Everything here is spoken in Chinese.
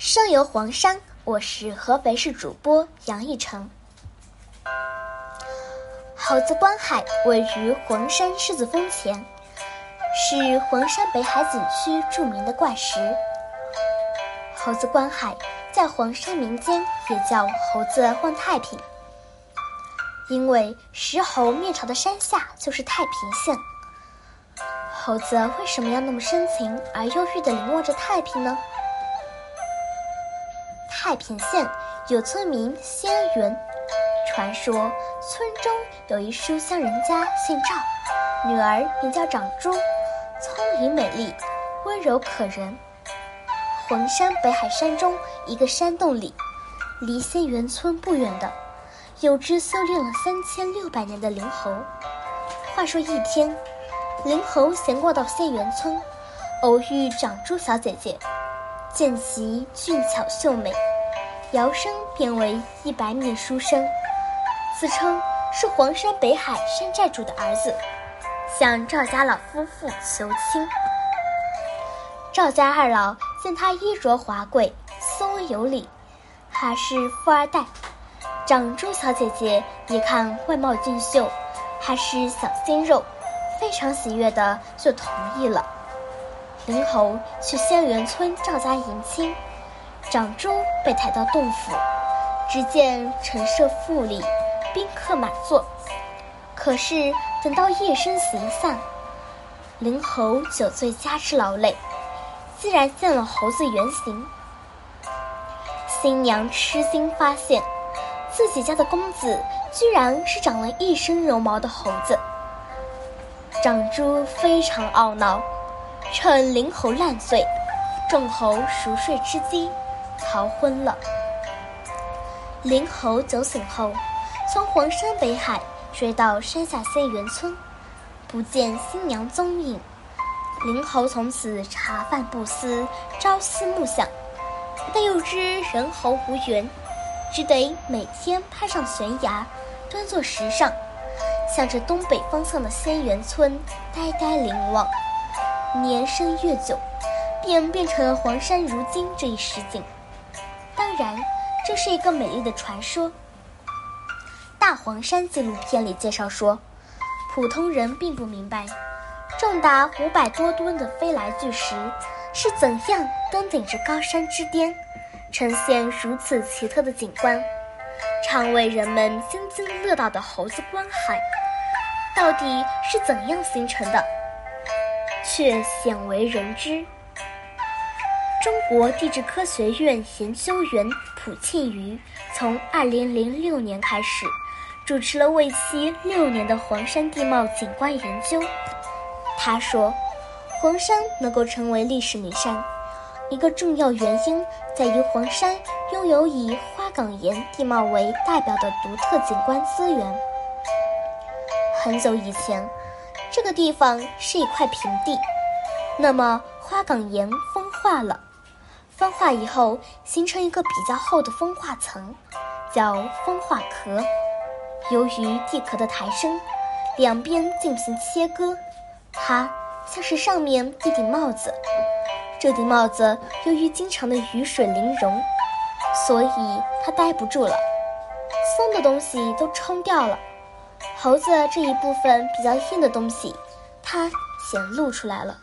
生游黄山，我是合肥市主播杨逸成。猴子观海位于黄山狮子峰前，是黄山北海景区著名的怪石。猴子观海在黄山民间也叫猴子望太平，因为石猴面朝的山下就是太平县。猴子为什么要那么深情而忧郁地凝望着太平呢？太平县有村民仙元，传说村中有一书香人家姓赵，女儿名叫长珠，聪颖美丽，温柔可人。黄山北海山中一个山洞里，离仙元村不远的，有只修炼了三千六百年的灵猴。话说一天，灵猴闲逛到仙元村，偶遇长珠小姐姐，见其俊俏秀美。摇身变为一百米书生，自称是黄山北海山寨主的儿子，向赵家老夫妇求亲。赵家二老见他衣着华贵，斯文有礼，还是富二代。长珠小姐姐一看外貌俊秀，还是小鲜肉，非常喜悦的就同意了。灵猴去仙元村赵家迎亲。长珠被抬到洞府，只见陈设富丽，宾客满座。可是等到夜深行散，灵猴酒醉加之劳累，自然见了猴子原形。新娘吃惊发现，自己家的公子居然是长了一身绒毛的猴子。长珠非常懊恼，趁灵猴烂醉，众猴熟睡之机。逃婚了。灵猴酒醒后，从黄山北海追到山下仙元村，不见新娘踪影。灵猴从此茶饭不思，朝思暮想，但又知人猴无缘，只得每天攀上悬崖，端坐石上，向着东北方向的仙元村呆呆凝望。年深月久，便变成了黄山如今这一实景。当然，这是一个美丽的传说。《大黄山》纪录片里介绍说，普通人并不明白，重达五百多吨的飞来巨石是怎样登顶着高山之巅，呈现如此奇特的景观。常为人们津津乐道的猴子观海，到底是怎样形成的，却鲜为人知。中国地质科学院研究员蒲庆余从2006年开始，主持了为期六年的黄山地貌景观研究。他说，黄山能够成为历史名山，一个重要原因在于黄山拥有以花岗岩地貌为代表的独特景观资源。很久以前，这个地方是一块平地，那么花岗岩风化了。风化以后，形成一个比较厚的风化层，叫风化壳。由于地壳的抬升，两边进行切割，它像是上面一顶帽子。这顶帽子由于经常的雨水淋融，所以它待不住了，松的东西都冲掉了。猴子这一部分比较硬的东西，它显露出来了。